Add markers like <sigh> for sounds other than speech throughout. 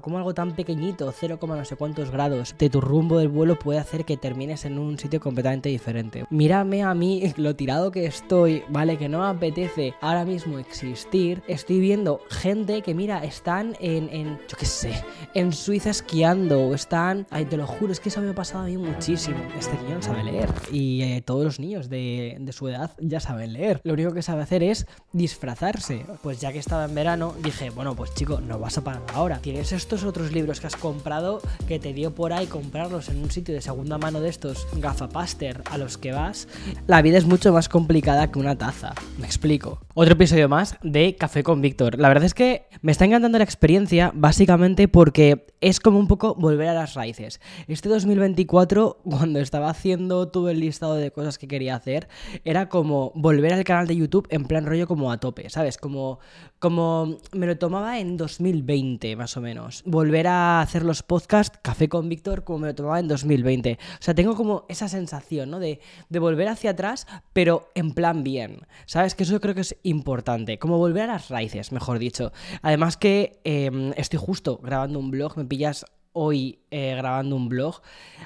Como algo tan pequeñito, 0, no sé cuántos grados de tu rumbo del vuelo puede hacer que termines en un sitio completamente diferente. Mírame a mí, <laughs> lo tirado que estoy, ¿vale? Que no me apetece ahora mismo existir. Estoy viendo gente que, mira, están en, yo qué sé, en Suiza esquiando o están... Ay, te lo juro, es que eso me ha pasado a mí muchísimo. Este niño no sabe leer y eh, todos los niños de, su edad ya saben leer. Lo único que sabe hacer es disfrazarse. Pues ya que estaba en verano, dije, bueno, pues chico, no vas a parar ahora. Tienes estos otros libros que has comprado que te dio por ahí comprarlos en un sitio de segunda mano de estos gafapaster a los que vas. La vida es mucho más complicada que una taza. Me explico. Otro episodio más de Café con Víctor. La verdad es que me está encantando la experiencia básicamente porque es como un poco volver a las raíces. Este 2024, cuando estaba haciendo todo el listado de cosas que quería hacer, era como volver al canal de YouTube en plan rollo como a tope, ¿sabes? Como, como me lo tomaba en 2020 más o menos. Volver a hacer los podcasts Café con Víctor como me lo tomaba en 2020. O sea, tengo como esa sensación, ¿no? De, de volver hacia atrás, pero en plan bien. ¿Sabes? Que eso creo que es importante. Como volver a las raíces, mejor dicho. Además que eh, estoy justo grabando un blog, me pillas hoy eh, grabando un blog.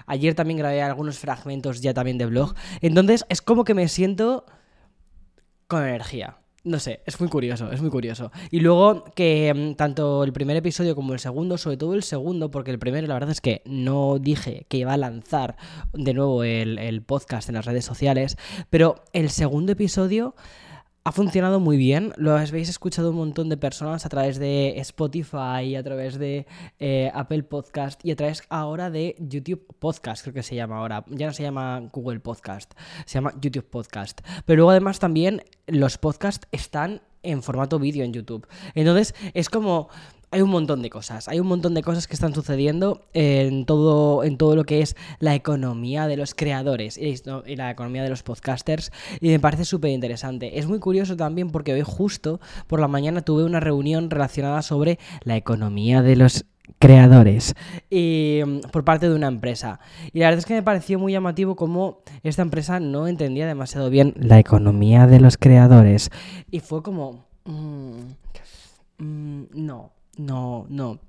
Ayer también grabé algunos fragmentos ya también de blog. Entonces es como que me siento con energía. No sé, es muy curioso, es muy curioso. Y luego que mm, tanto el primer episodio como el segundo, sobre todo el segundo, porque el primero la verdad es que no dije que iba a lanzar de nuevo el, el podcast en las redes sociales, pero el segundo episodio ha funcionado muy bien. Lo habéis escuchado un montón de personas a través de Spotify, a través de eh, Apple Podcast y a través ahora de YouTube Podcast, creo que se llama ahora. Ya no se llama Google Podcast, se llama YouTube Podcast. Pero luego además también los podcasts están en formato vídeo en YouTube. Entonces es como hay un montón de cosas, hay un montón de cosas que están sucediendo en todo, en todo lo que es la economía de los creadores y la economía de los podcasters y me parece súper interesante. Es muy curioso también porque hoy justo por la mañana tuve una reunión relacionada sobre la economía de los creadores y mm, por parte de una empresa. Y la verdad es que me pareció muy llamativo cómo esta empresa no entendía demasiado bien la economía de los creadores. Y fue como... Mmm, mmm, no, no, no.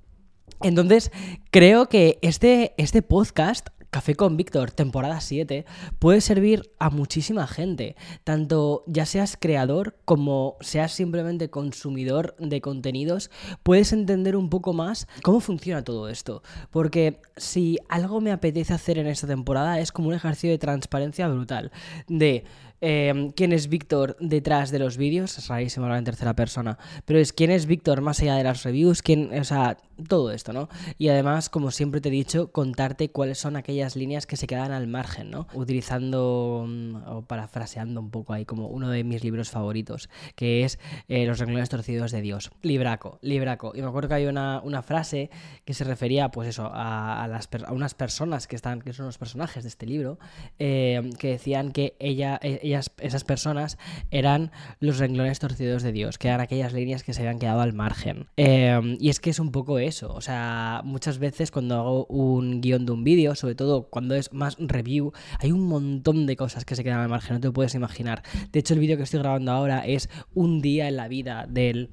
Entonces, creo que este, este podcast Café con Víctor, temporada 7, puede servir a muchísima gente, tanto ya seas creador como seas simplemente consumidor de contenidos, puedes entender un poco más cómo funciona todo esto, porque si algo me apetece hacer en esta temporada es como un ejercicio de transparencia brutal, de eh, quién es Víctor detrás de los vídeos, es rarísimo hablar en tercera persona, pero es quién es Víctor más allá de las reviews, quién, o sea, todo esto, ¿no? Y además, como siempre te he dicho, contarte cuáles son aquellas líneas que se quedan al margen, ¿no? Utilizando mm, o parafraseando un poco ahí como uno de mis libros favoritos, que es eh, Los renglones torcidos de Dios. Libraco, libraco. Y me acuerdo que hay una, frase que se refería, pues eso, a, unas personas que están, que son los personajes de este libro, eh, que decían que ella, esas personas eran los renglones torcidos de Dios, que eran aquellas líneas que se habían quedado al margen. Eh, y es que es un poco eso, o sea, muchas veces cuando hago un guion de un vídeo, sobre todo cuando es más review, hay un montón de cosas que se quedan al margen, no te puedes imaginar. De hecho, el vídeo que estoy grabando ahora es un día en la vida del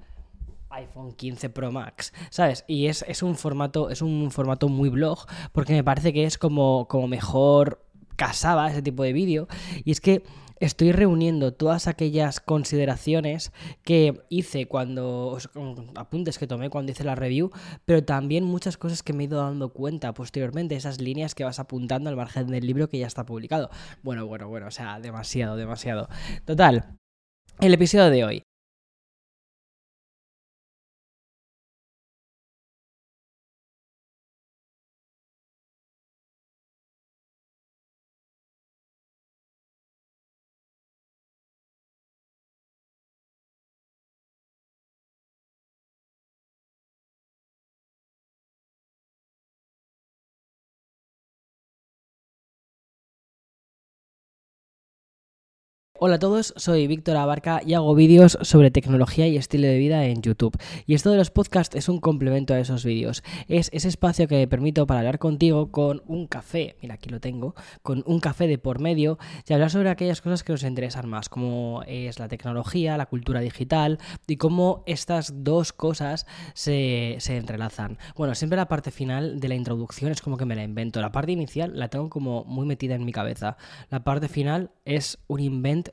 iPhone 15 Pro Max, ¿sabes? Y es, es un formato, es un formato muy blog, porque me parece que es como, como mejor casaba ese tipo de vídeo. Y es que estoy reuniendo todas aquellas consideraciones que hice cuando, apuntes que tomé cuando hice la review, pero también muchas cosas que me he ido dando cuenta posteriormente, esas líneas que vas apuntando al margen del libro que ya está publicado. Bueno, bueno, bueno, o sea, demasiado, demasiado. Total, el episodio de hoy. Hola a todos, soy Víctor Abarca y hago vídeos sobre tecnología y estilo de vida en YouTube. Y esto de los podcasts es un complemento a esos vídeos. Es ese espacio que me permito para hablar contigo con un café, mira aquí lo tengo, con un café de por medio y hablar sobre aquellas cosas que nos interesan más, como es la tecnología, la cultura digital y cómo estas dos cosas se, se entrelazan. Bueno, siempre la parte final de la introducción es como que me la invento. La parte inicial la tengo como muy metida en mi cabeza. La parte final es un invento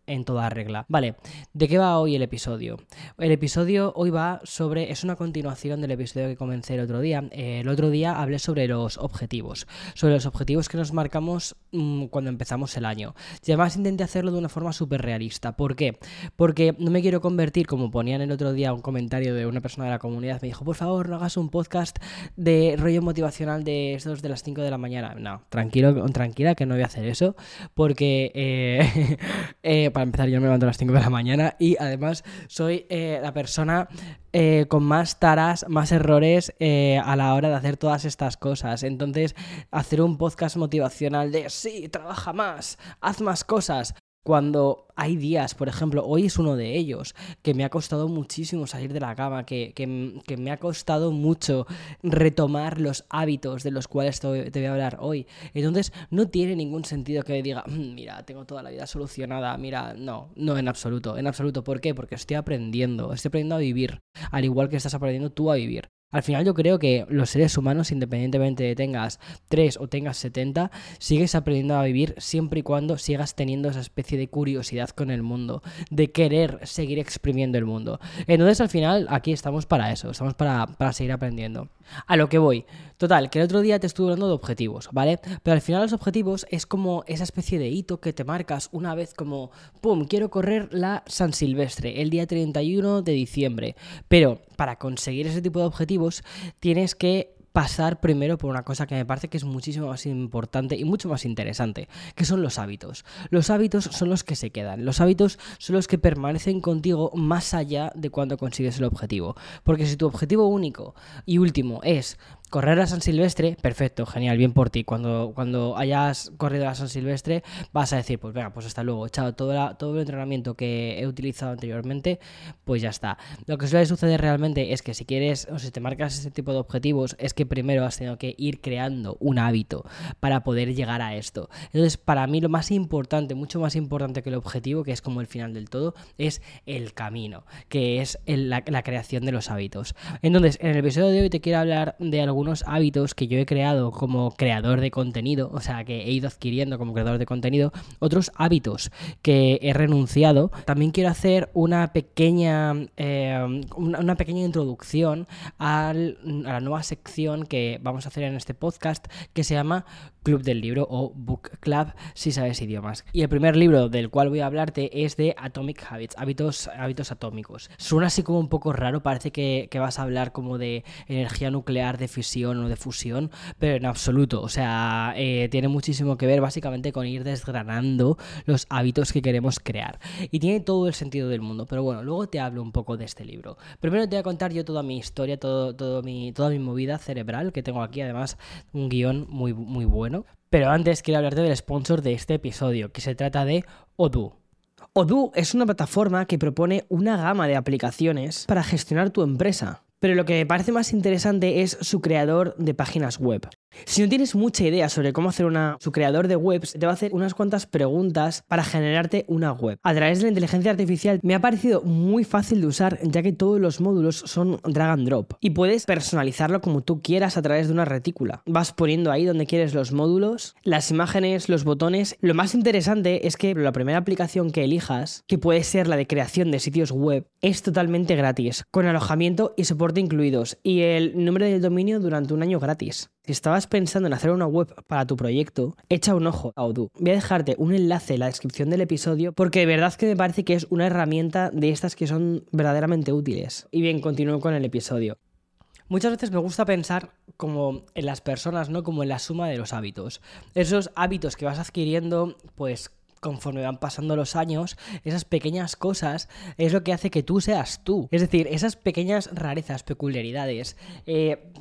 en toda regla. Vale, ¿de qué va hoy el episodio? El episodio hoy va sobre, es una continuación del episodio que comencé el otro día. el otro día hablé sobre los objetivos, sobre los objetivos que nos marcamos mm, cuando empezamos el año. Y además intenté hacerlo de una forma súper realista. ¿Por qué? Porque no me quiero convertir, como ponían el otro día un comentario de una persona de la comunidad, me dijo, por favor, no hagas un podcast de rollo motivacional de estos de las 5 de la mañana. No, tranquilo, tranquila que no voy a hacer eso, porque eh, <laughs> eh, para empezar, yo me levanto a las 5 de la mañana y además soy eh, la persona eh, con más taras, más errores eh, a la hora de hacer todas estas cosas. Entonces, hacer un podcast motivacional de sí, trabaja más, haz más cosas. Cuando hay días, por ejemplo, hoy es uno de ellos, que me ha costado muchísimo salir de la cama, que, que, me ha costado mucho retomar los hábitos de los cuales te, voy a hablar hoy. Entonces, no tiene ningún sentido que diga, mm, mira, tengo toda la vida solucionada, mira, no, no en absoluto, en absoluto. ¿Por qué? Porque estoy aprendiendo, estoy aprendiendo a vivir, al igual que estás aprendiendo tú a vivir. Al final yo creo que los seres humanos, independientemente de tengas 3 o tengas 70, sigues aprendiendo a vivir siempre y cuando sigas teniendo esa especie de curiosidad con el mundo, de querer seguir exprimiendo el mundo. Entonces al final aquí estamos para eso, estamos para, para seguir aprendiendo. A lo que voy. Total, que el otro día te estuve hablando de objetivos, ¿vale? Pero al final los objetivos es como esa especie de hito que te marcas una vez como, ¡pum!, quiero correr la San Silvestre el día 31 de diciembre. Pero para conseguir ese tipo de objetivos tienes que pasar primero por una cosa que me parece que es muchísimo más importante y mucho más interesante, que son los hábitos. Los hábitos son los que se quedan, los hábitos son los que permanecen contigo más allá de cuando consigues el objetivo. Porque si tu objetivo único y último es correr a San Silvestre, perfecto, genial, bien por ti. Cuando, cuando hayas corrido a San Silvestre, vas a decir, pues venga, pues hasta luego, chao, todo, todo el entrenamiento que he utilizado anteriormente, pues ya está. Lo que suele suceder realmente es que si quieres, o si te marcas ese tipo de objetivos, es que primero has tenido que ir creando un hábito para poder llegar a esto. Entonces, para mí lo más importante, mucho más importante que el objetivo, que es como el final del todo, es el camino, que es la, la creación de los hábitos. Entonces, en el episodio de hoy te quiero hablar de algún algunos hábitos que yo he creado como creador de contenido, o sea, que he ido adquiriendo como creador de contenido, otros hábitos que he renunciado. También quiero hacer una pequeña, eh, una, pequeña introducción a la nueva sección que vamos a hacer en este podcast que se llama Club del Libro o Book Club si sabes idiomas. Y el primer libro del cual voy a hablarte es de Atomic Habits, hábitos, hábitos atómicos. Suena así como un poco raro, parece que, que vas a hablar como de energía nuclear, de fisión o de fusión, pero en absoluto. O sea, eh, tiene muchísimo que ver básicamente con ir desgranando los hábitos que queremos crear. Y tiene todo el sentido del mundo. Pero bueno, luego te hablo un poco de este libro. Primero te voy a contar yo toda mi historia, todo, todo mi, toda mi movida cerebral, que tengo aquí además un guion muy, muy bueno. Pero antes quiero hablarte del sponsor de este episodio, que se trata de Odoo. Odoo es una plataforma que propone una gama de aplicaciones para gestionar tu empresa. Pero lo que me parece más interesante es su creador de páginas web. Si no tienes mucha idea sobre cómo hacer una, su creador de webs, te va a hacer unas cuantas preguntas para generarte una web. A través de la inteligencia artificial me ha parecido muy fácil de usar ya que todos los módulos son drag and drop y puedes personalizarlo como tú quieras a través de una retícula. Vas poniendo ahí donde quieres los módulos, las imágenes, los botones. Lo más interesante es que la primera aplicación que elijas, que puede ser la de creación de sitios web, es totalmente gratis, con alojamiento y soporte incluidos y el nombre del dominio durante un año gratis. Si estabas pensando en hacer una web para tu proyecto, echa un ojo a Odoo. Voy a dejarte un enlace en la descripción del episodio porque de verdad que me parece que es una herramienta de estas que son verdaderamente útiles. Y bien, continúo con el episodio. Muchas veces me gusta pensar como en las personas, ¿no? Como en la suma de los hábitos. Esos hábitos que vas adquiriendo, pues conforme van pasando los años, esas pequeñas cosas es lo que hace que tú seas tú. Es decir, esas pequeñas rarezas, peculiaridades, eh,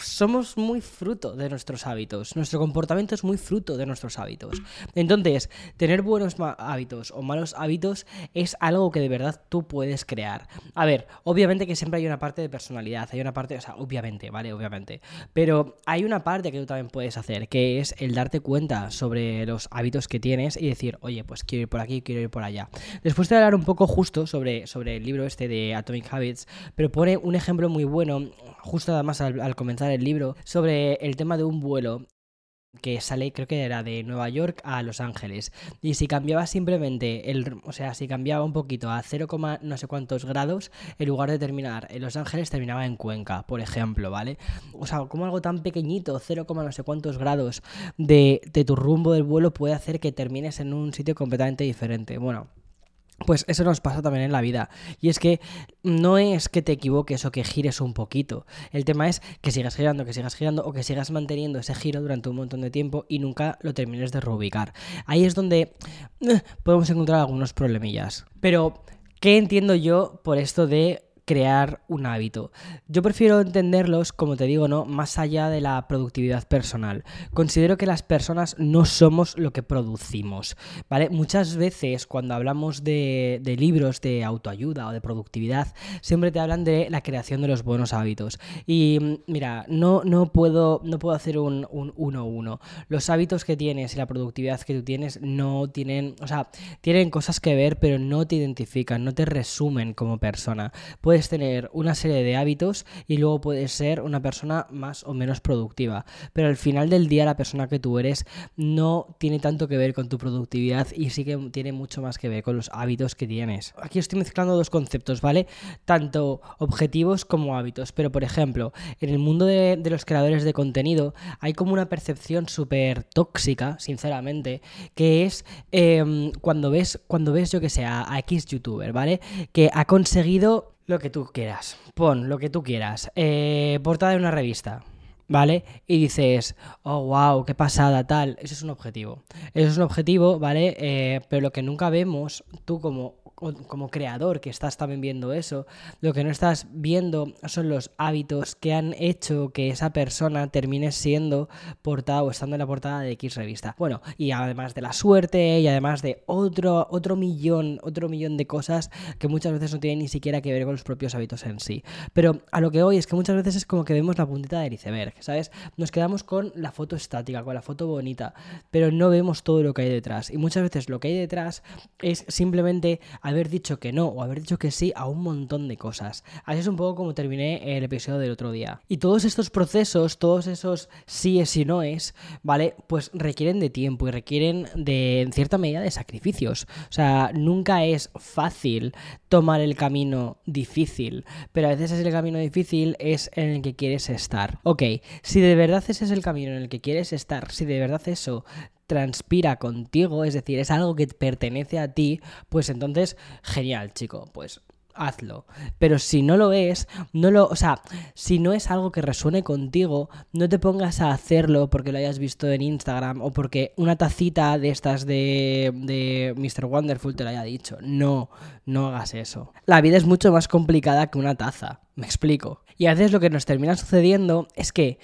somos muy fruto de nuestros hábitos. Nuestro comportamiento es muy fruto de nuestros hábitos. Entonces, tener buenos hábitos o malos hábitos es algo que de verdad tú puedes crear. A ver, obviamente que siempre hay una parte de personalidad, hay una parte, o sea, obviamente, ¿vale? Obviamente. Pero hay una parte que tú también puedes hacer, que es el darte cuenta sobre los hábitos que tienes y decir, oye, pues quiero ir por aquí, quiero ir por allá. Después te voy a hablar un poco justo sobre, sobre el libro este de Atomic Habits, pero pone un ejemplo muy bueno, justo además al, al comenzar el libro, sobre el tema de un vuelo que sale creo que era de Nueva York a Los Ángeles. Y si cambiaba simplemente el o sea si cambiaba un poquito a 0, no sé cuántos grados en lugar de terminar en Los Ángeles terminaba en Cuenca por ejemplo vale o sea como algo tan pequeñito 0, no sé cuántos grados de, de tu rumbo del vuelo puede hacer que termines en un sitio completamente diferente. Bueno pues eso nos pasa también en la vida. Y es que no es que te equivoques o que gires un poquito. El tema es que sigas girando, que sigas girando o que sigas manteniendo ese giro durante un montón de tiempo y nunca lo termines de reubicar. Ahí es donde eh, podemos encontrar algunos problemillas. Pero, ¿qué entiendo yo por esto de crear un hábito. Yo prefiero entenderlos, como te digo, ¿no? Más allá de la productividad personal. Considero que las personas no somos lo que producimos, ¿vale? Muchas veces cuando hablamos de, libros de autoayuda o de productividad, siempre te hablan de la creación de los buenos hábitos. Y mm, mira, no, no, puedo, no puedo hacer un 1-1. Los hábitos que tienes y la productividad que tú tienes no tienen, o sea, tienen cosas que ver, pero no te identifican, no te resumen como persona. Puedes tener una serie de hábitos y luego puedes ser una persona más o menos productiva. Pero al final del día la persona que tú eres no tiene tanto que ver con tu productividad y sí que tiene mucho más que ver con los hábitos que tienes. Aquí estoy mezclando dos conceptos, ¿vale? Tanto objetivos como hábitos. Pero por ejemplo, en el mundo de, los creadores de contenido hay como una percepción súper tóxica, sinceramente, que es em, cuando ves, cuando ves yo que sé, a X youtuber, ¿vale? Que ha conseguido lo que tú quieras. Pon lo que tú quieras. Eh, portada de una revista. ¿Vale? Y dices, oh, wow, qué pasada, tal. Eso es un objetivo. Eso es un objetivo, ¿vale? Eh, pero lo que nunca vemos, tú como como creador que estás también viendo eso, lo que no estás viendo son los hábitos que han hecho que esa persona termine siendo portada o estando en la portada de X revista. Bueno, y además de la suerte y además de otro, otro millón, otro millón de cosas que muchas veces no tienen ni siquiera que ver con los propios hábitos en sí. Pero a lo que hoy es que muchas veces es como que vemos la puntita del iceberg, ¿sabes? Nos quedamos con la foto estática, con la foto bonita, pero no vemos todo lo que hay detrás. Y muchas veces lo que hay detrás es simplemente haber dicho que no o haber dicho que sí a un montón de cosas. Así es un poco como terminé el episodio del otro día. Y todos estos procesos, todos esos síes y noes, ¿vale? Pues requieren de tiempo y requieren de, en cierta medida, de sacrificios. O sea, nunca es fácil tomar el camino difícil, pero a veces es el camino difícil es en el que quieres estar. Ok, si de verdad ese es el camino en el que quieres estar, si de verdad eso transpira contigo, es decir, es algo que pertenece a ti, pues entonces, genial, chico, pues hazlo. Pero si no lo es, no lo, o sea, si no es algo que resuene contigo, no te pongas a hacerlo porque lo hayas visto en Instagram o porque una tacita de estas de, de Mr. Wonderful te lo haya dicho. No, no hagas eso. La vida es mucho más complicada que una taza, me explico. Y a veces lo que nos termina sucediendo es que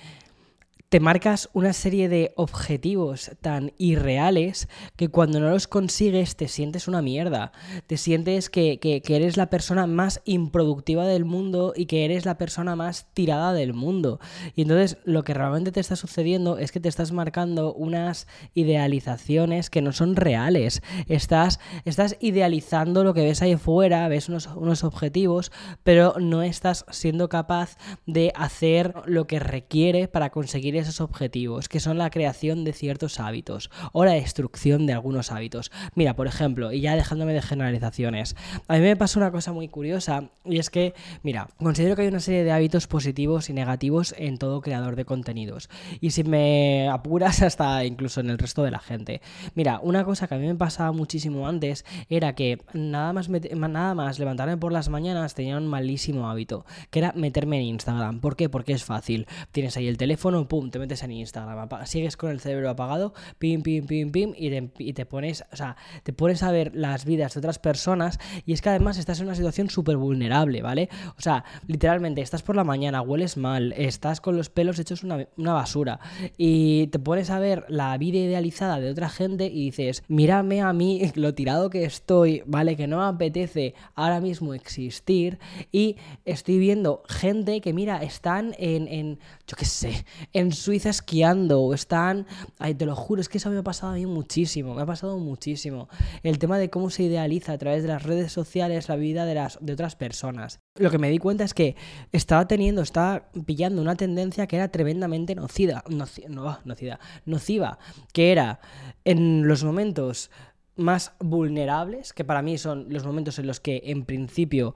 te marcas una serie de objetivos tan irreales que cuando no los consigues te sientes una mierda. Te sientes que, eres la persona más improductiva del mundo y que eres la persona más tirada del mundo. Y entonces lo que realmente te está sucediendo es que te estás marcando unas idealizaciones que no son reales. Estás, estás idealizando lo que ves ahí fuera, ves unos, unos objetivos, pero no estás siendo capaz de hacer lo que requiere para conseguir esos objetivos, que son la creación de ciertos hábitos o la destrucción de algunos hábitos. Mira, por ejemplo, y ya dejándome de generalizaciones, a mí me pasa una cosa muy curiosa y es que, mira, considero que hay una serie de hábitos positivos y negativos en todo creador de contenidos. Y si me apuras <laughs> hasta incluso en el resto de la gente. Mira, una cosa que a mí me pasaba muchísimo antes era que nada más, nada más levantarme por las mañanas tenía un malísimo hábito, que era meterme en Instagram. ¿Por qué? Porque es fácil. Tienes ahí el teléfono, pum, pum, te metes en Instagram, sigues con el cerebro apagado, pim, pim, pim, pim, y te, pones, o sea, te pones a ver las vidas de otras personas y es que además estás en una situación súper vulnerable, ¿vale? O sea, literalmente estás por la mañana, hueles mal, estás con los pelos hechos una, una basura y te pones a ver la vida idealizada de otra gente y dices, mírame a mí <laughs> lo tirado que estoy, ¿vale? Que no me apetece ahora mismo existir y estoy viendo gente que, mira, están en, en yo qué sé, en Suiza esquiando o están, ay, te lo juro, es que eso me ha pasado a mí muchísimo, me ha pasado muchísimo. El tema de cómo se idealiza a través de las redes sociales la vida de, las, de otras personas. Lo que me di cuenta es que estaba teniendo, estaba pillando una tendencia que era tremendamente nocida, no, nocida, nociva, que era en los momentos más vulnerables, que para mí son los momentos en los que en principio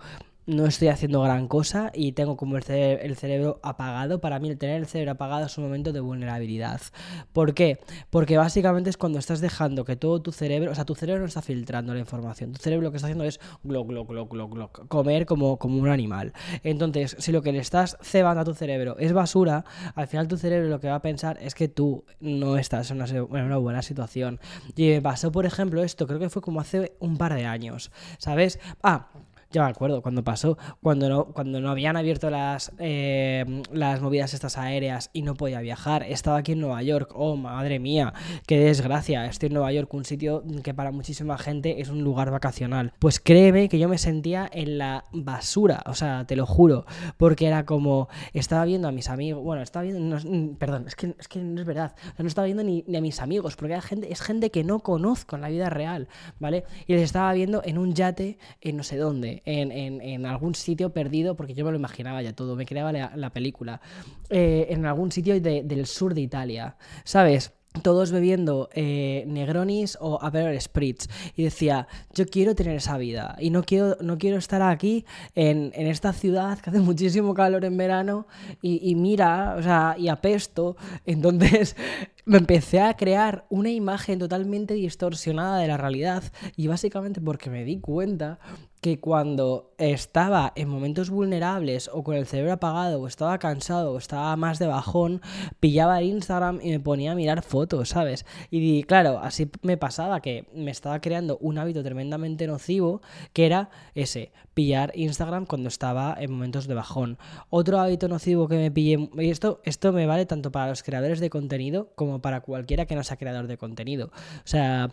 no estoy haciendo gran cosa y tengo como el, cerebro apagado. Para mí el tener el cerebro apagado es un momento de vulnerabilidad. ¿Por qué? Porque básicamente es cuando estás dejando que todo tu cerebro, o sea, tu cerebro no está filtrando la información. Tu cerebro lo que está haciendo es glo, glo, glo, glo, glo, comer como, como un animal. Entonces, si lo que le estás cebando a tu cerebro es basura, al final tu cerebro lo que va a pensar es que tú no estás en una, en una buena situación. Y me pasó, por ejemplo, esto, creo que fue como hace un par de años, ¿sabes? Ah, ya me acuerdo cuando pasó, cuando no, cuando no habían abierto las, eh, las movidas estas aéreas y no podía viajar. Estaba aquí en Nueva York. Oh, madre mía, qué desgracia. Estoy en Nueva York, un sitio que para muchísima gente es un lugar vacacional. Pues créeme que yo me sentía en la basura, o sea, te lo juro, porque era como, estaba viendo a mis amigos, bueno, estaba viendo, perdón, es que, es que no es verdad, no estaba viendo ni, ni a mis amigos, porque gente, es gente que no conozco en la vida real, ¿vale? Y les estaba viendo en un yate en no sé dónde, en, algún sitio perdido, porque yo me lo imaginaba ya todo, me creaba la, película, eh, en algún sitio del sur de Italia, ¿sabes? todos bebiendo eh, Negronis o Aperol Spritz y decía yo quiero tener esa vida y no quiero no quiero estar aquí en, esta ciudad que hace muchísimo calor en verano y, mira o sea y apesto entonces <laughs> me empecé a crear una imagen totalmente distorsionada de la realidad y básicamente porque me di cuenta que cuando estaba en momentos vulnerables o con el cerebro apagado o estaba cansado o estaba más de bajón, pillaba Instagram y me ponía a mirar fotos, ¿sabes? Y claro, así me pasaba que me estaba creando un hábito tremendamente nocivo que era ese, pillar Instagram cuando estaba en momentos de bajón. Otro hábito nocivo que me pillé, y esto, esto me vale tanto para los creadores de contenido como para cualquiera que no sea creador de contenido. O sea,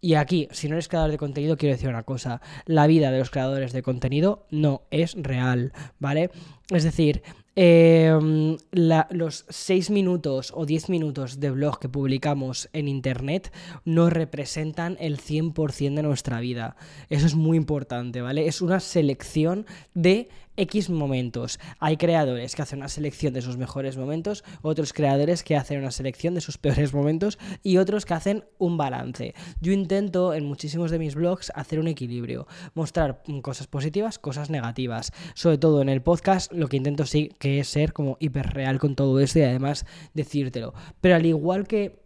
y aquí, si no eres creador de contenido, quiero decir una cosa, la vida de los creadores de contenido no es real, ¿vale? Es decir, em, los 6 minutos o 10 minutos de blog que publicamos en Internet no representan el 100% de nuestra vida. Eso es muy importante, ¿vale? Es una selección de X momentos. Hay creadores que hacen una selección de sus mejores momentos, otros creadores que hacen una selección de sus peores momentos y otros que hacen un balance. Yo intento en muchísimos de mis blogs hacer un equilibrio, mostrar cosas positivas, cosas negativas. Sobre todo en el podcast lo que intento sí que es ser como hiperreal con todo esto y además decírtelo. Pero al igual que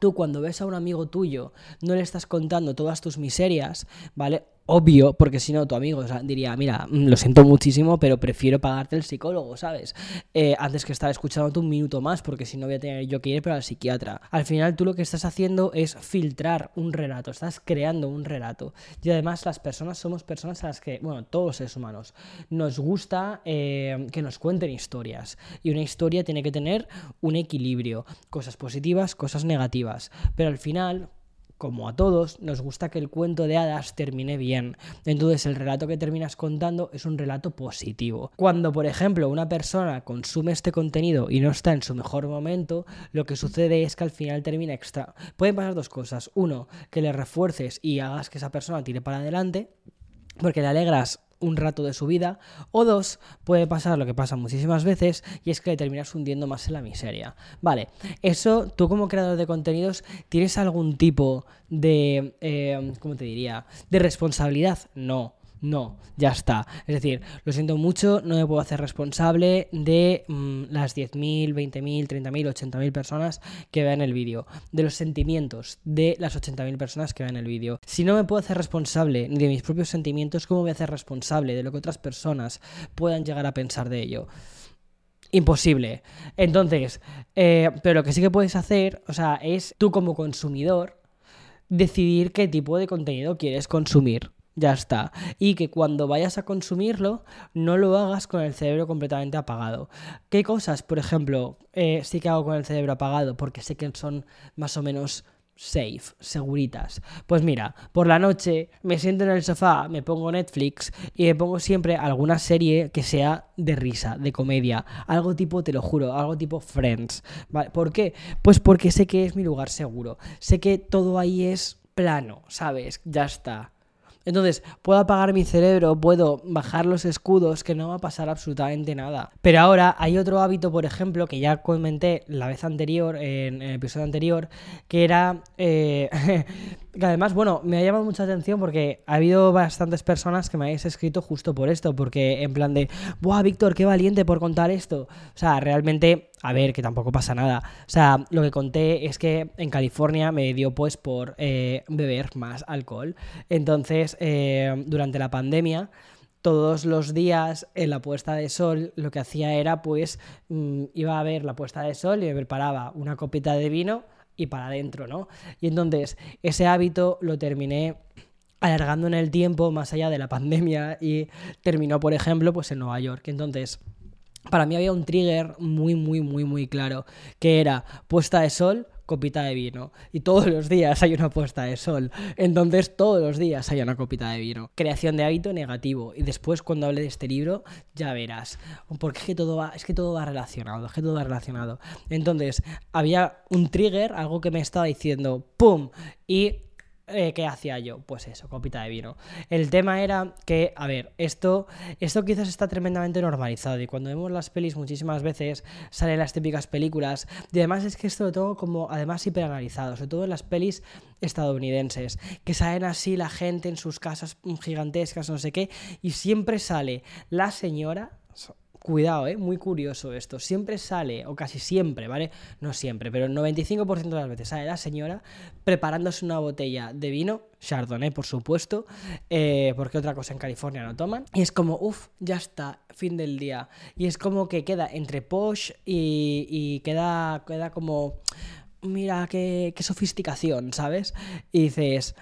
tú cuando ves a un amigo tuyo no le estás contando todas tus miserias, ¿vale? Obvio, porque si no, tu amigo diría, mira, mm, lo siento muchísimo, pero prefiero pagarte el psicólogo, ¿sabes? Eh, antes que estar escuchándote un minuto más, porque si no voy a tener yo que ir pero al psiquiatra. Al final tú lo que estás haciendo es filtrar un relato, estás creando un relato. Y además las personas somos personas a las que, bueno, todos los seres humanos, nos gusta eh, que nos cuenten historias. Y una historia tiene que tener un equilibrio, cosas positivas, cosas negativas. Pero al final, como a todos, nos gusta que el cuento de hadas termine bien. Entonces el relato que terminas contando es un relato positivo. Cuando, por ejemplo, una persona consume este contenido y no está en su mejor momento, lo que sucede es que al final termina extra. Pueden pasar dos cosas. Uno, que le refuerces y hagas que esa persona tire para adelante porque le alegras un rato de su vida, o dos, puede pasar lo que pasa muchísimas veces y es que le terminas hundiendo más en la miseria. Vale, eso tú como creador de contenidos tienes algún tipo de, eh, ¿cómo te diría?, de responsabilidad. No. No, ya está. Es decir, lo siento mucho, no me puedo hacer responsable de mm, las 10.000, 20.000, 30.000, 80.000 personas que vean el vídeo, de los sentimientos de las 80.000 personas que vean el vídeo. Si no me puedo hacer responsable ni de mis propios sentimientos, ¿cómo voy a hacer responsable de lo que otras personas puedan llegar a pensar de ello? imposible. Entonces, eh, pero lo que sí que puedes hacer, o sea, es tú como consumidor decidir qué tipo de contenido quieres consumir. Ya está. Y que cuando vayas a consumirlo, no lo hagas con el cerebro completamente apagado. ¿Qué cosas, por ejemplo, eh, sí que hago con el cerebro apagado? Porque sé que son más o menos safe, seguritas. Pues mira, por la noche me siento en el sofá, me pongo Netflix y me pongo siempre alguna serie que sea de risa, de comedia, algo tipo, te lo juro, algo tipo Friends. ¿Por qué? Pues porque sé que es mi lugar seguro, sé que todo ahí es plano, ¿sabes? Ya está. Entonces, puedo apagar mi cerebro, puedo bajar los escudos, que no va a pasar absolutamente nada. Pero ahora hay otro hábito, por ejemplo, que ya comenté la vez anterior, en, el episodio anterior, que era... Eh, <laughs> que además, bueno, me ha llamado mucha atención porque ha habido bastantes personas que me habéis escrito justo por esto, porque en plan de, ¡buah, Víctor, qué valiente por contar esto! O sea, realmente a ver, que tampoco pasa nada. O sea, lo que conté es que en California me dio pues por eh, beber más alcohol. Entonces, eh, durante la pandemia, todos los días en la puesta de sol lo que hacía era pues mm, iba a ver la puesta de sol y me preparaba una copita de vino y para adentro, ¿no? Y entonces ese hábito lo terminé alargando en el tiempo más allá de la pandemia y terminó, por ejemplo, pues en Nueva York. Entonces, para mí había un trigger muy, muy, muy, muy claro, que era puesta de sol, copita de vino. Y todos los días hay una puesta de sol. Entonces todos los días hay una copita de vino. Creación de hábito negativo. Y después cuando hable de este libro ya verás. Porque es que todo va, es que todo va relacionado. Es que todo va relacionado. Entonces había un trigger, algo que me estaba diciendo, ¡pum! Y eh, ¿qué hacía yo? Pues eso, copita de vino. El tema era que, a ver, esto, esto quizás está tremendamente normalizado y cuando vemos las pelis muchísimas veces salen las típicas películas y además es que esto lo tengo como además hiperanalizado, sobre todo en las pelis estadounidenses, que salen así la gente en sus casas gigantescas, no sé qué, y siempre sale la señora Cuidado, ¿eh? Muy curioso esto. Siempre sale, o casi siempre, ¿vale? No siempre, pero el 95% de las veces sale la señora preparándose una botella de vino, Chardonnay, por supuesto, eh, porque otra cosa en California no toman. Y es como, uff, ya está, fin del día. Y es como que queda entre posh y, queda, queda como, mira, qué, qué sofisticación, ¿sabes? Y dices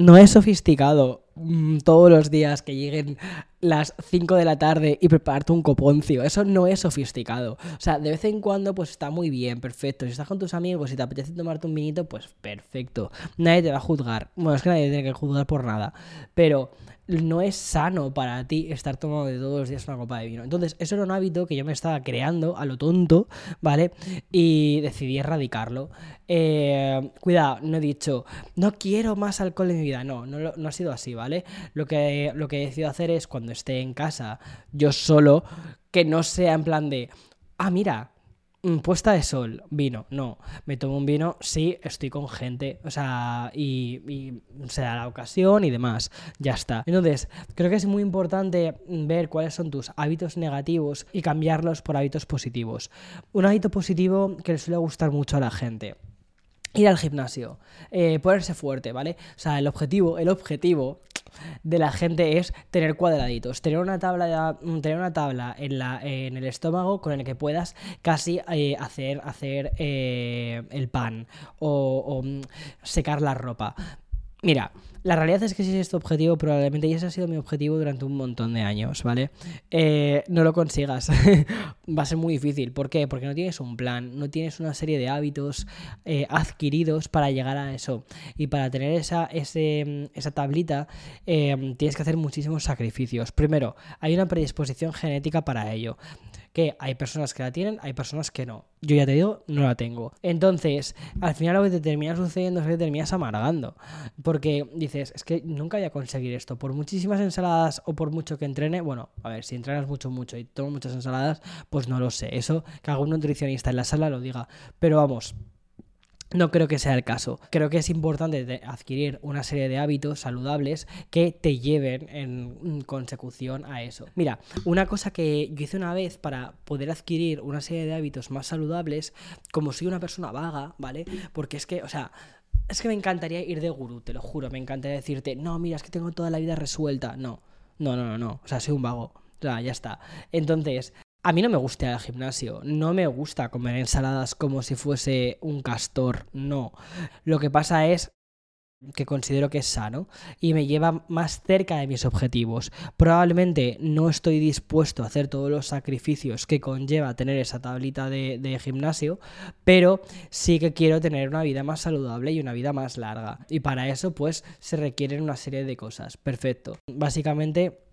no es sofisticado mm, todos los días que lleguen las 5 de la tarde y prepararte un coponcio. Eso no es sofisticado. O sea, de vez en cuando pues está muy bien, perfecto. Si estás con tus amigos y te apetece tomarte un vinito, pues perfecto. Nadie te va a juzgar. Bueno, es que nadie tiene que juzgar por nada. Pero no es sano para ti estar tomando de todos los días una copa de vino. Entonces, eso era un hábito que yo me estaba creando a lo tonto, ¿vale? Y decidí erradicarlo. Eh, cuidado, no he dicho, no quiero más alcohol en mi vida. No, no, no ha sido así, ¿vale? Lo que, lo que he decidido hacer es cuando esté en casa, yo solo, que no sea en plan de, ah, mira, puesta de sol, vino, no. Me tomo un vino, sí, estoy con gente, o sea, y, se da la ocasión y demás, ya está. Entonces, creo que es muy importante ver cuáles son tus hábitos negativos y cambiarlos por hábitos positivos. Un hábito positivo que le suele gustar mucho a la gente. Ir al gimnasio, eh, ponerse fuerte, ¿vale? O sea, el objetivo, el objetivo de la gente es tener cuadraditos, tener una tabla, mm, tener una tabla en, la, en el estómago con el que puedas casi eh, hacer, hacer eh, el pan o, mm, secar la ropa. Mira, la realidad es que si es tu objetivo, probablemente, y ese ha sido mi objetivo durante un montón de años, ¿vale? Eh, no lo consigas. <laughs> Va a ser muy difícil. ¿Por qué? Porque no tienes un plan, no tienes una serie de hábitos eh, adquiridos para llegar a eso. Y para tener esa, esa tablita, eh, tienes que hacer muchísimos sacrificios. Primero, hay una predisposición genética para ello que hay personas que la tienen, hay personas que no. Yo ya te digo, no la tengo. Entonces, al final lo que te termina sucediendo es que te terminas amargando. Porque dices, es que nunca voy a conseguir esto. Por muchísimas ensaladas o por mucho que entrene, bueno, a ver, si entrenas mucho, mucho y tomo muchas ensaladas, pues no lo sé. Eso que algún nutricionista en la sala lo diga. Pero vamos, no creo que sea el caso. Creo que es importante adquirir una serie de hábitos saludables que te lleven en consecución a eso. Mira, una cosa que yo hice una vez para poder adquirir una serie de hábitos más saludables, como soy una persona vaga, ¿vale? Porque es que, o sea, es que me encantaría ir de gurú, te lo juro, me encantaría decirte, no, mira, es que tengo toda la vida resuelta. No, no, no, no, no. O sea, soy un vago. O sea, ya está. Entonces, a mí no me gusta ir al gimnasio, no me gusta comer ensaladas como si fuese un castor, no. Lo que pasa es que considero que es sano y me lleva más cerca de mis objetivos. Probablemente no estoy dispuesto a hacer todos los sacrificios que conlleva tener esa tablita de, gimnasio, pero sí que quiero tener una vida más saludable y una vida más larga. Y para eso pues se requieren una serie de cosas. Perfecto. Básicamente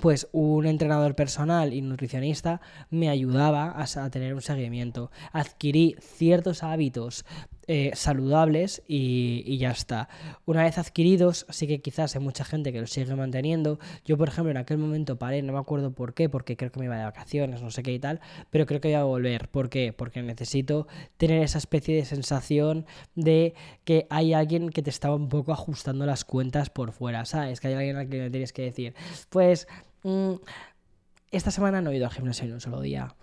pues un entrenador personal y nutricionista me ayudaba a, tener un seguimiento. Adquirí ciertos hábitos eh, saludables y, ya está. Una vez adquiridos, sí que quizás hay mucha gente que los sigue manteniendo. Yo, por ejemplo, en aquel momento paré, no me acuerdo por qué, porque creo que me iba de vacaciones, no sé qué y tal, pero creo que voy a volver. ¿Por qué? Porque necesito tener esa especie de sensación de que hay alguien que te está un poco ajustando las cuentas por fuera, ¿sabes? Que hay alguien al que le tienes que decir, pues... Mm, esta semana no he ido al gimnasio en un solo día.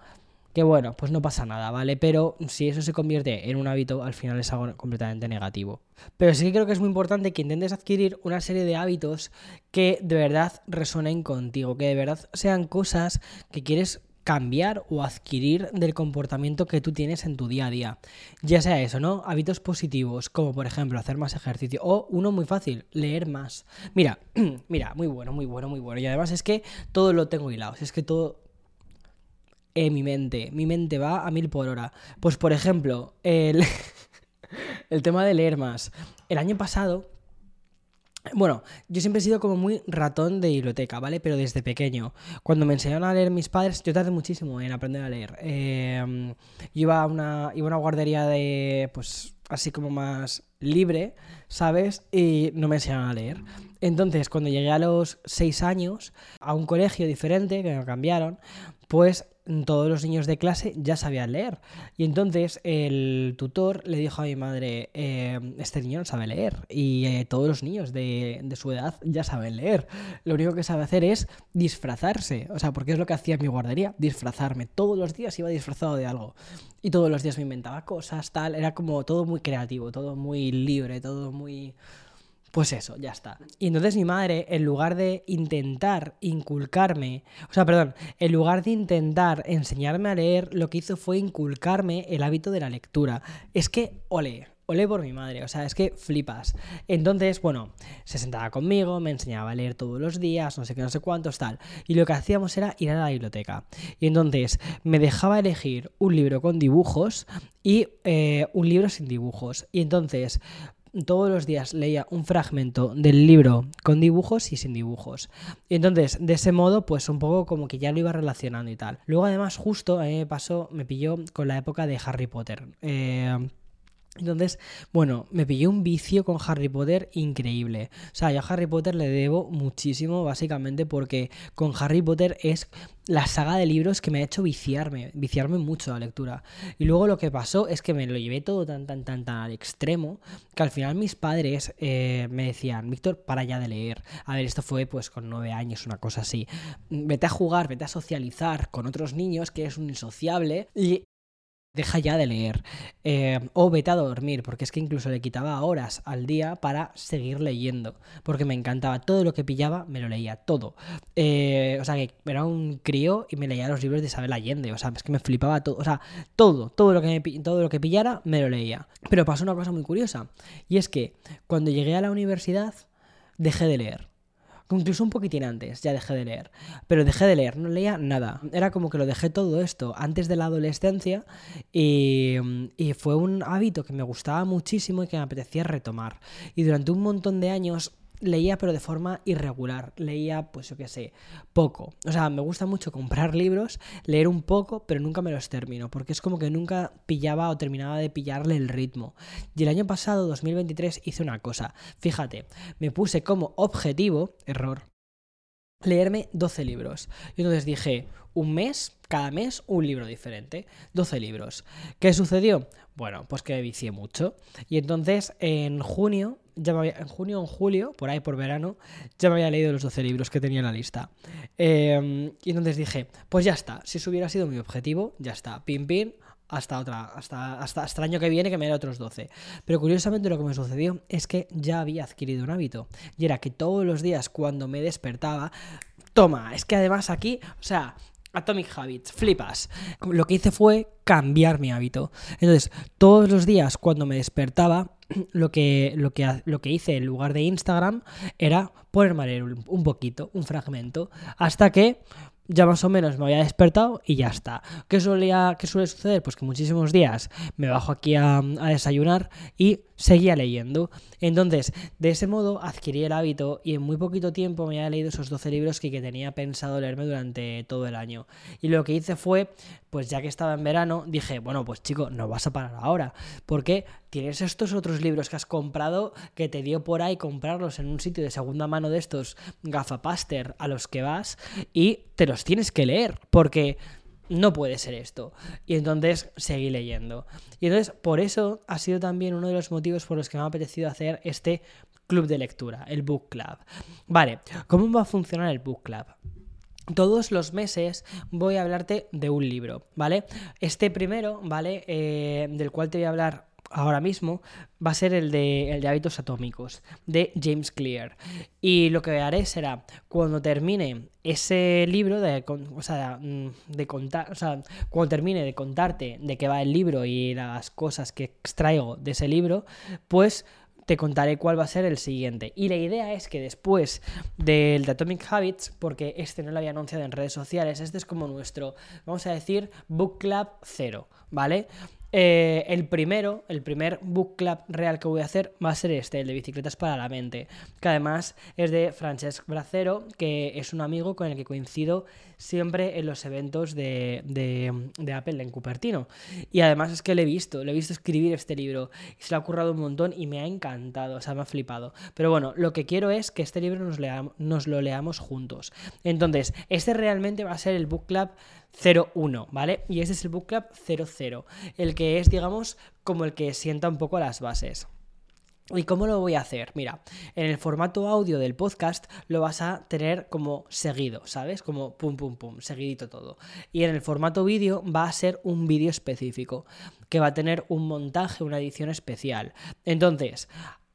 Que bueno, pues no pasa nada, ¿vale? Pero si eso se convierte en un hábito, al final es algo completamente negativo. Pero sí que creo que es muy importante que intentes adquirir una serie de hábitos que de verdad resuenen contigo, que de verdad sean cosas que quieres cambiar o adquirir del comportamiento que tú tienes en tu día a día. Ya sea eso, ¿no? Hábitos positivos, como por ejemplo hacer más ejercicio. O uno muy fácil, leer más. Mira, <clears throat> mira, muy bueno, muy bueno, muy bueno. Y además es que todo lo tengo hilado. Es que todo, mi mente. Mi mente va a mil por hora. Pues por ejemplo, el, <laughs> el tema de leer más. El año pasado bueno, yo siempre he sido como muy ratón de biblioteca, ¿vale? Pero desde pequeño. Cuando me enseñaron a leer mis padres, yo tardé muchísimo en aprender a leer. Eh, iba, a una, iba a una guardería de, pues, así como más libre, ¿sabes? Y no me enseñaron a leer. Entonces, cuando llegué a los seis años, a un colegio diferente, que me cambiaron, pues todos los niños de clase ya sabían leer. Y entonces el tutor le dijo a mi madre, eh, este niño no sabe leer. Y eh, todos los niños de, de, su edad ya saben leer. Lo único que sabe hacer es disfrazarse. O sea, porque es lo que hacía en mi guardería, disfrazarme. Todos los días iba disfrazado de algo. Y todos los días me inventaba cosas, tal. Era como todo muy creativo, todo muy libre, todo muy... Pues eso, ya está. Y entonces mi madre, en lugar de intentar inculcarme, o sea, perdón, en lugar de intentar enseñarme a leer, lo que hizo fue inculcarme el hábito de la lectura. Es que, ole, ole por mi madre, o sea, es que flipas. Entonces, bueno, se sentaba conmigo, me enseñaba a leer todos los días, no sé qué, no sé cuántos, tal. Y lo que hacíamos era ir a la biblioteca. Y entonces me dejaba elegir un libro con dibujos y eh, un libro sin dibujos. Y entonces todos los días leía un fragmento del libro con dibujos y sin dibujos. Y entonces, de ese modo, pues un poco como que ya lo iba relacionando y tal. Luego, además, justo a mí me pasó, me pilló con la época de Harry Potter. Eh, entonces, bueno, me pillé un vicio con Harry Potter increíble. O sea, yo a Harry Potter le debo muchísimo, básicamente porque con Harry Potter es la saga de libros que me ha hecho viciarme, viciarme mucho la lectura. Y luego lo que pasó es que me lo llevé todo tan, tan, tan, tan al extremo, que al final mis padres eh, me decían, Víctor, para ya de leer. A ver, esto fue pues con nueve años, una cosa así. Vete a jugar, vete a socializar con otros niños, que es un insociable. Y deja ya de leer eh, o vete a dormir, porque es que incluso le quitaba horas al día para seguir leyendo, porque me encantaba todo lo que pillaba, me lo leía todo. Eh, o sea, que era un crío y me leía los libros de Isabel Allende, o sea, es que me flipaba todo, o sea, todo, todo lo que, todo lo que pillara, me lo leía. Pero pasó una cosa muy curiosa, y es que cuando llegué a la universidad, dejé de leer incluso un poquitín antes, ya dejé de leer. Pero dejé de leer, no leía nada. Era como que lo dejé todo esto antes de la adolescencia y, y fue un hábito que me gustaba muchísimo y que me apetecía retomar. Y durante un montón de años leía pero de forma irregular. Leía, pues yo qué sé, poco. O sea, me gusta mucho comprar libros, leer un poco, pero nunca me los termino, porque es como que nunca pillaba o terminaba de pillarle el ritmo. Y el año pasado, 2023, hice una cosa. Fíjate, me puse como objetivo, error, leerme 12 libros. Y entonces dije, un mes, cada mes un libro diferente, 12 libros. ¿Qué sucedió? Bueno, pues que vicié mucho. Y entonces en junio ya en junio o en julio, por ahí por verano, ya me había leído los 12 libros que tenía en la lista. Em, y entonces dije, pues ya está, si eso hubiera sido mi objetivo, ya está, pin pin, hasta otra, hasta, hasta, hasta, el año que viene que me dé otros 12. Pero curiosamente lo que me sucedió es que ya había adquirido un hábito. Y era que todos los días cuando me despertaba, toma, es que además aquí, o sea, Atomic Habits, flipas. Lo que hice fue cambiar mi hábito. Entonces, todos los días cuando me despertaba, <clears throat> lo que, lo que, lo que hice en lugar de Instagram era ponerme a leer un poquito, un fragmento, hasta que ya más o menos me había despertado y ya está. ¿Qué, solía, qué suele suceder? Pues que muchísimos días me bajo aquí a, desayunar y seguía leyendo. Entonces, de ese modo adquirí el hábito y en muy poquito tiempo me había leído esos 12 libros que, que tenía pensado leerme durante todo el año. Y lo que hice fue, pues ya que estaba en verano, dije, bueno, pues chico, no vas a parar ahora, porque tienes estos otros libros que has comprado que te dio por ahí comprarlos en un sitio de segunda mano de estos gafapaster a los que vas y te los tienes que leer, porque no puede ser esto. Y entonces seguí leyendo. Y entonces por eso ha sido también uno de los motivos por los que me ha apetecido hacer este club de lectura, el Book Club. Vale, ¿cómo va a funcionar el Book Club? Todos los meses voy a hablarte de un libro, ¿vale? Este primero, ¿vale? Eh, del cual te voy a hablar ahora mismo va a ser el de, el de hábitos atómicos de James Clear. Y lo que haré será, cuando termine ese libro, de, o sea, mm, de contar, o sea, cuando termine de contarte de qué va el libro y las cosas que extraigo de ese libro, pues te contaré cuál va a ser el siguiente. Y la idea es que después del de Atomic Habits, porque este no lo había anunciado en redes sociales, este es como nuestro, vamos a decir, Book Club 0, ¿vale? Eh, el primero, el primer book club real que voy a hacer va a ser este, el de bicicletas para la mente, que además es de Francesc Bracero, que es un amigo con el que coincido siempre en los eventos de, de, Apple en Cupertino. Y además es que le he visto, le he visto escribir este libro se lo ha currado un montón y me ha encantado, o sea, me ha flipado. Pero bueno, lo que quiero es que este libro nos, nos lo leamos juntos. Entonces, este realmente va a ser el book club 01, ¿vale? Y este es el Book Club 00, el que es, digamos, como el que sienta un poco las bases. ¿Y cómo lo voy a hacer? Mira, en el formato audio del podcast lo vas a tener como seguido, ¿sabes? Como pum, pum, pum, seguidito todo. Y en el formato vídeo va a ser un vídeo específico, que va a tener un montaje, una edición especial. Entonces,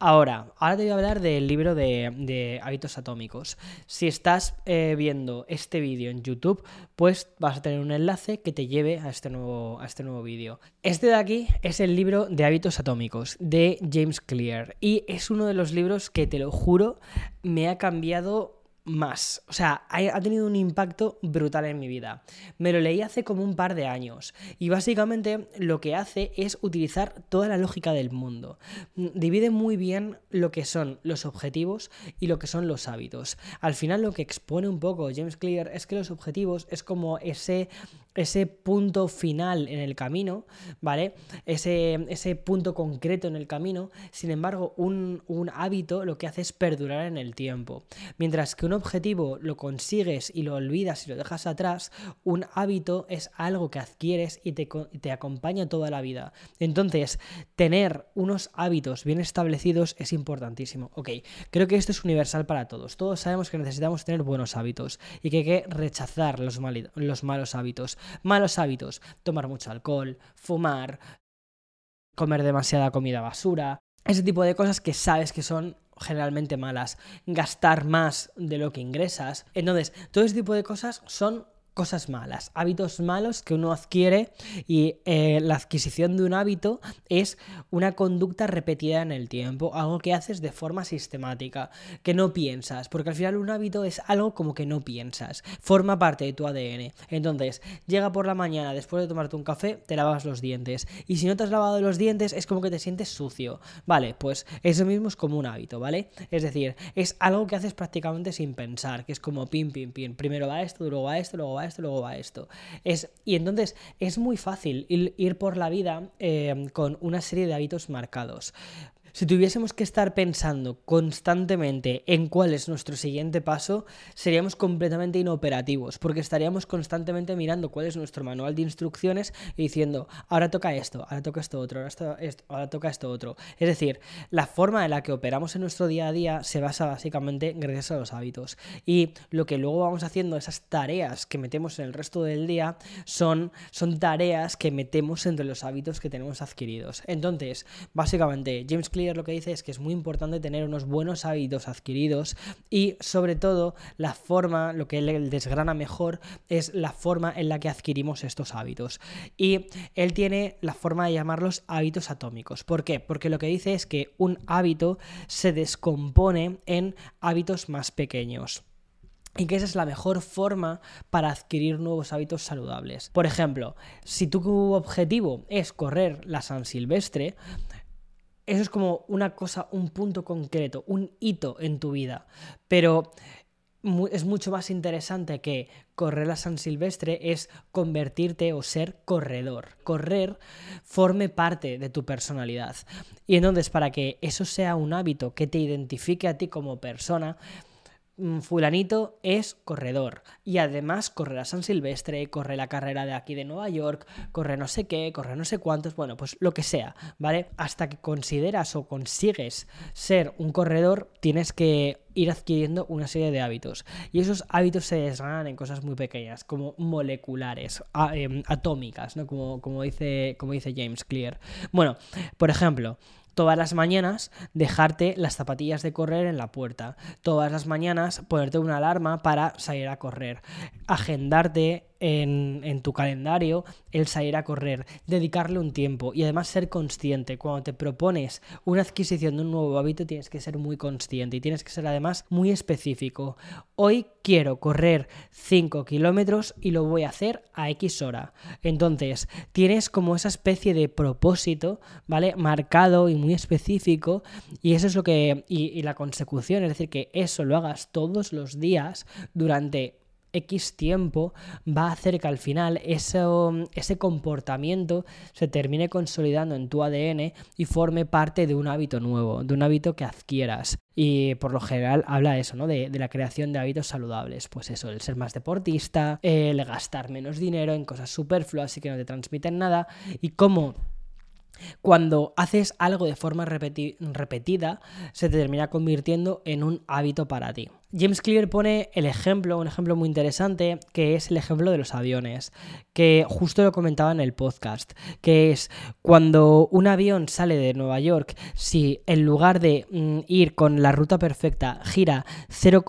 Ahora, ahora te voy a hablar del libro de, hábitos atómicos. Si estás eh, viendo este vídeo en YouTube, pues vas a tener un enlace que te lleve a este nuevo, a este nuevo vídeo. Este de aquí es el libro de hábitos atómicos de James Clear y es uno de los libros que, te lo juro, me ha cambiado más. O sea, ha, tenido un impacto brutal en mi vida. Me lo leí hace como un par de años y básicamente lo que hace es utilizar toda la lógica del mundo. Divide muy bien lo que son los objetivos y lo que son los hábitos. Al final lo que expone un poco James Clear es que los objetivos es como ese ese punto final en el camino, ¿vale? Ese, ese punto concreto en el camino. Sin embargo, un, un, hábito lo que hace es perdurar en el tiempo. Mientras que un objetivo lo consigues y lo olvidas y lo dejas atrás, un hábito es algo que adquieres y te, te acompaña toda la vida. Entonces, tener unos hábitos bien establecidos es importantísimo. Ok, creo que esto es universal para todos. Todos sabemos que necesitamos tener buenos hábitos y que hay que rechazar los, los malos hábitos. Malos hábitos, tomar mucho alcohol, fumar, comer demasiada comida basura, ese tipo de cosas que sabes que son generalmente malas, gastar más de lo que ingresas. Entonces, todo ese tipo de cosas son cosas malas, hábitos malos que uno adquiere y eh, la adquisición de un hábito es una conducta repetida en el tiempo, algo que haces de forma sistemática, que no piensas, porque al final un hábito es algo como que no piensas, forma parte de tu ADN. Entonces, llega por la mañana, después de tomarte un café, te lavas los dientes y si no te has lavado los dientes es como que te sientes sucio. Vale, pues eso mismo es como un hábito, ¿vale? Es decir, es algo que haces prácticamente sin pensar, que es como pim, pim, pim, primero va esto, luego va esto, luego va esto, luego va esto. Es, y entonces es muy fácil ir, por la vida eh, con una serie de hábitos marcados. Si tuviésemos que estar pensando constantemente en cuál es nuestro siguiente paso, seríamos completamente inoperativos, porque estaríamos constantemente mirando cuál es nuestro manual de instrucciones y diciendo, ahora toca esto, ahora toca esto otro, ahora, esto, ahora toca esto otro. Es decir, la forma en la que operamos en nuestro día a día se basa básicamente gracias a los hábitos. Y lo que luego vamos haciendo, esas tareas que metemos en el resto del día, son, son tareas que metemos entre los hábitos que tenemos adquiridos. Entonces, básicamente, James Clear Lo que dice es que es muy importante tener unos buenos hábitos adquiridos y sobre todo la forma, lo que él desgrana mejor es la forma en la que adquirimos estos hábitos. Y él tiene la forma de llamarlos hábitos atómicos. ¿Por qué? Porque lo que dice es que un hábito se descompone en hábitos más pequeños y que esa es la mejor forma para adquirir nuevos hábitos saludables. Por ejemplo, si tu objetivo es correr la San Silvestre, eso es como una cosa, un punto concreto, un hito en tu vida. Pero es mucho más interesante que correr la San Silvestre es convertirte o ser corredor. Correr forme parte de tu personalidad. Y entonces, para que eso sea un hábito que te identifique a ti como persona, fulanito es corredor y además corre a San Silvestre, corre la carrera de aquí de Nueva York, corre no sé qué, corre no sé cuántos, bueno, pues lo que sea, ¿vale? Hasta que consideras o consigues ser un corredor, tienes que ir adquiriendo una serie de hábitos. Y esos hábitos se desgranan en cosas muy pequeñas, como moleculares, em, atómicas, ¿no? Como, como, dice, como dice James Clear. Bueno, por ejemplo, todas las mañanas dejarte las zapatillas de correr en la puerta. Todas las mañanas ponerte una alarma para salir a correr. Agendarte en, tu calendario el salir a correr, dedicarle un tiempo y además ser consciente. Cuando te propones una adquisición de un nuevo hábito tienes que ser muy consciente y tienes que ser además muy específico. Hoy quiero correr 5 kilómetros y lo voy a hacer a X hora. Entonces tienes como esa especie de propósito, ¿vale? Marcado y muy específico y eso es lo que... y, y la consecución, es decir, que eso lo hagas todos los días durante X tiempo va a hacer que al final ese comportamiento se termine consolidando en tu ADN y forme parte de un hábito nuevo, de un hábito que adquieras. Y por lo general habla eso, ¿no? De, la creación de hábitos saludables. Pues eso, el ser más deportista, el gastar menos dinero en cosas superfluas y que no te transmiten nada. Y cómo cuando haces algo de forma repetida, se te termina convirtiendo en un hábito para ti. James Clear pone el ejemplo, un ejemplo muy interesante, que es el ejemplo de los aviones, que justo lo comentaba en el podcast, que es cuando un avión sale de Nueva York, si en lugar de mm, ir con la ruta perfecta gira 0,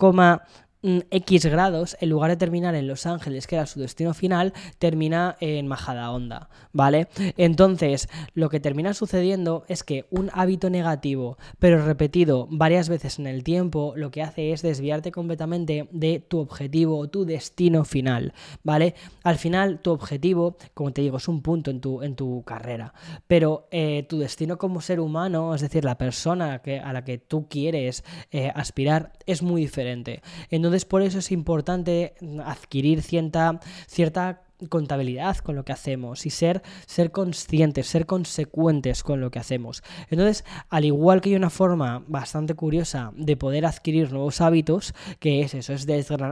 X grados, en lugar de terminar en Los Ángeles, que era su destino final, termina en Majadahonda, ¿vale? Entonces, lo que termina sucediendo es que un hábito negativo, pero repetido varias veces en el tiempo, lo que hace es desviarte completamente de tu objetivo, tu destino final, ¿vale? Al final, tu objetivo, como te digo, es un punto en tu, en tu carrera, pero eh, tu destino como ser humano, es decir, la persona que, a la que tú quieres eh, aspirar, es muy diferente. Entonces, entonces por eso es importante adquirir cierta, cierta contabilidad con lo que hacemos y ser, ser conscientes, ser consecuentes con lo que hacemos. Entonces, al igual que hay una forma bastante curiosa de poder adquirir nuevos hábitos, que es eso, es,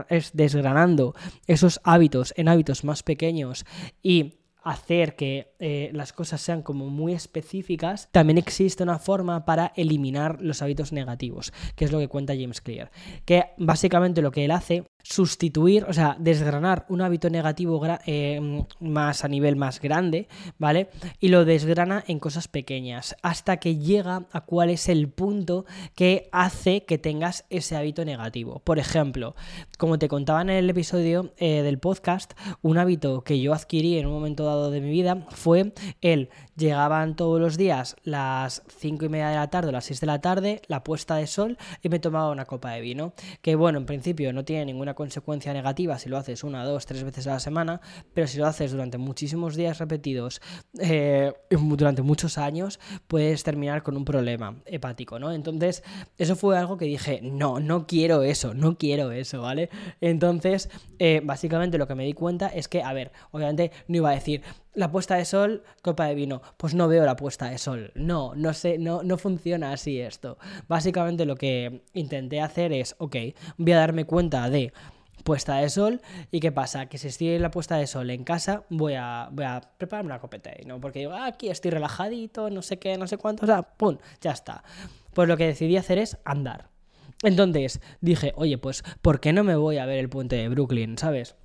es desgranando esos hábitos en hábitos más pequeños y hacer que eh, las cosas sean como muy específicas, también existe una forma para eliminar los hábitos negativos, que es lo que cuenta James Clear. Que básicamente lo que él hace sustituir, o sea, desgranar un hábito negativo eh, más a nivel más grande, ¿vale? Y lo desgrana en cosas pequeñas, hasta que llega a cuál es el punto que hace que tengas ese hábito negativo. Por ejemplo, como te contaba en el episodio eh, del podcast, un hábito que yo adquirí en un momento dado de mi vida fue el llegaban todos los días las 5 y media de la tarde o las 6 de la tarde, la puesta de sol y me tomaba una copa de vino, que bueno, en principio no tiene ninguna consecuencia negativa si lo haces una, dos, tres veces a la semana, pero si lo haces durante muchísimos días repetidos, eh, <laughs> durante muchos años, puedes terminar con un problema hepático, ¿no? Entonces, eso fue algo que dije, no, no quiero eso, no quiero eso, ¿vale? Entonces, eh, básicamente lo que me di cuenta es que, a ver, obviamente no iba a decir, la puesta de sol, copa de vino. Pues no veo la puesta de sol. No, no sé, no, no funciona así esto. Básicamente lo que intenté hacer es, ok, voy a darme cuenta de puesta de sol y qué pasa, que si estoy en la puesta de sol en casa voy a, voy a prepararme una copeta, ¿no? Porque digo, ah, aquí estoy relajadito, no sé qué, no sé cuánto, o sea, ¡pum! Ya está. Pues lo que decidí hacer es andar. Entonces dije, oye, pues, ¿por qué no me voy a ver el puente de Brooklyn, ¿sabes?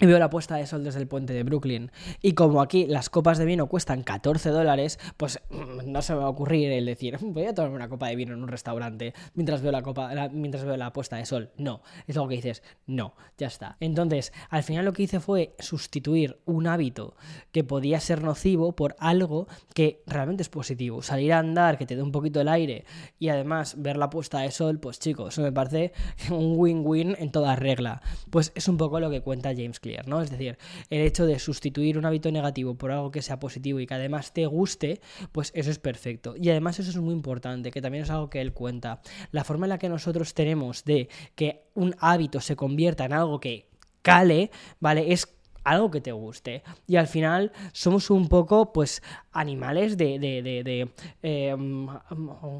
Y veo la puesta de sol desde el puente de Brooklyn. Y como aquí las copas de vino cuestan 14 dólares, pues mm, no se me va a ocurrir el decir, voy a tomarme una copa de vino en un restaurante mientras veo la copa, mientras veo la puesta de sol. No, es algo que dices, no, ya está. Entonces, al final lo que hice fue sustituir un hábito que podía ser nocivo por algo que realmente es positivo. Salir a andar, que te dé un poquito el aire y además ver la puesta de sol, pues chicos, eso me parece <laughs> un win-win en toda regla. Pues es un poco lo que cuenta James ¿no? Es decir, el hecho de sustituir un hábito negativo por algo que sea positivo y que además te guste, pues eso es perfecto. Y además eso es muy importante, que también es algo que él cuenta. La forma en la que nosotros tenemos de que un hábito se convierta en algo que cale, ¿vale? Es algo que te guste. Y al final somos un poco, pues, animales de, de, de, em,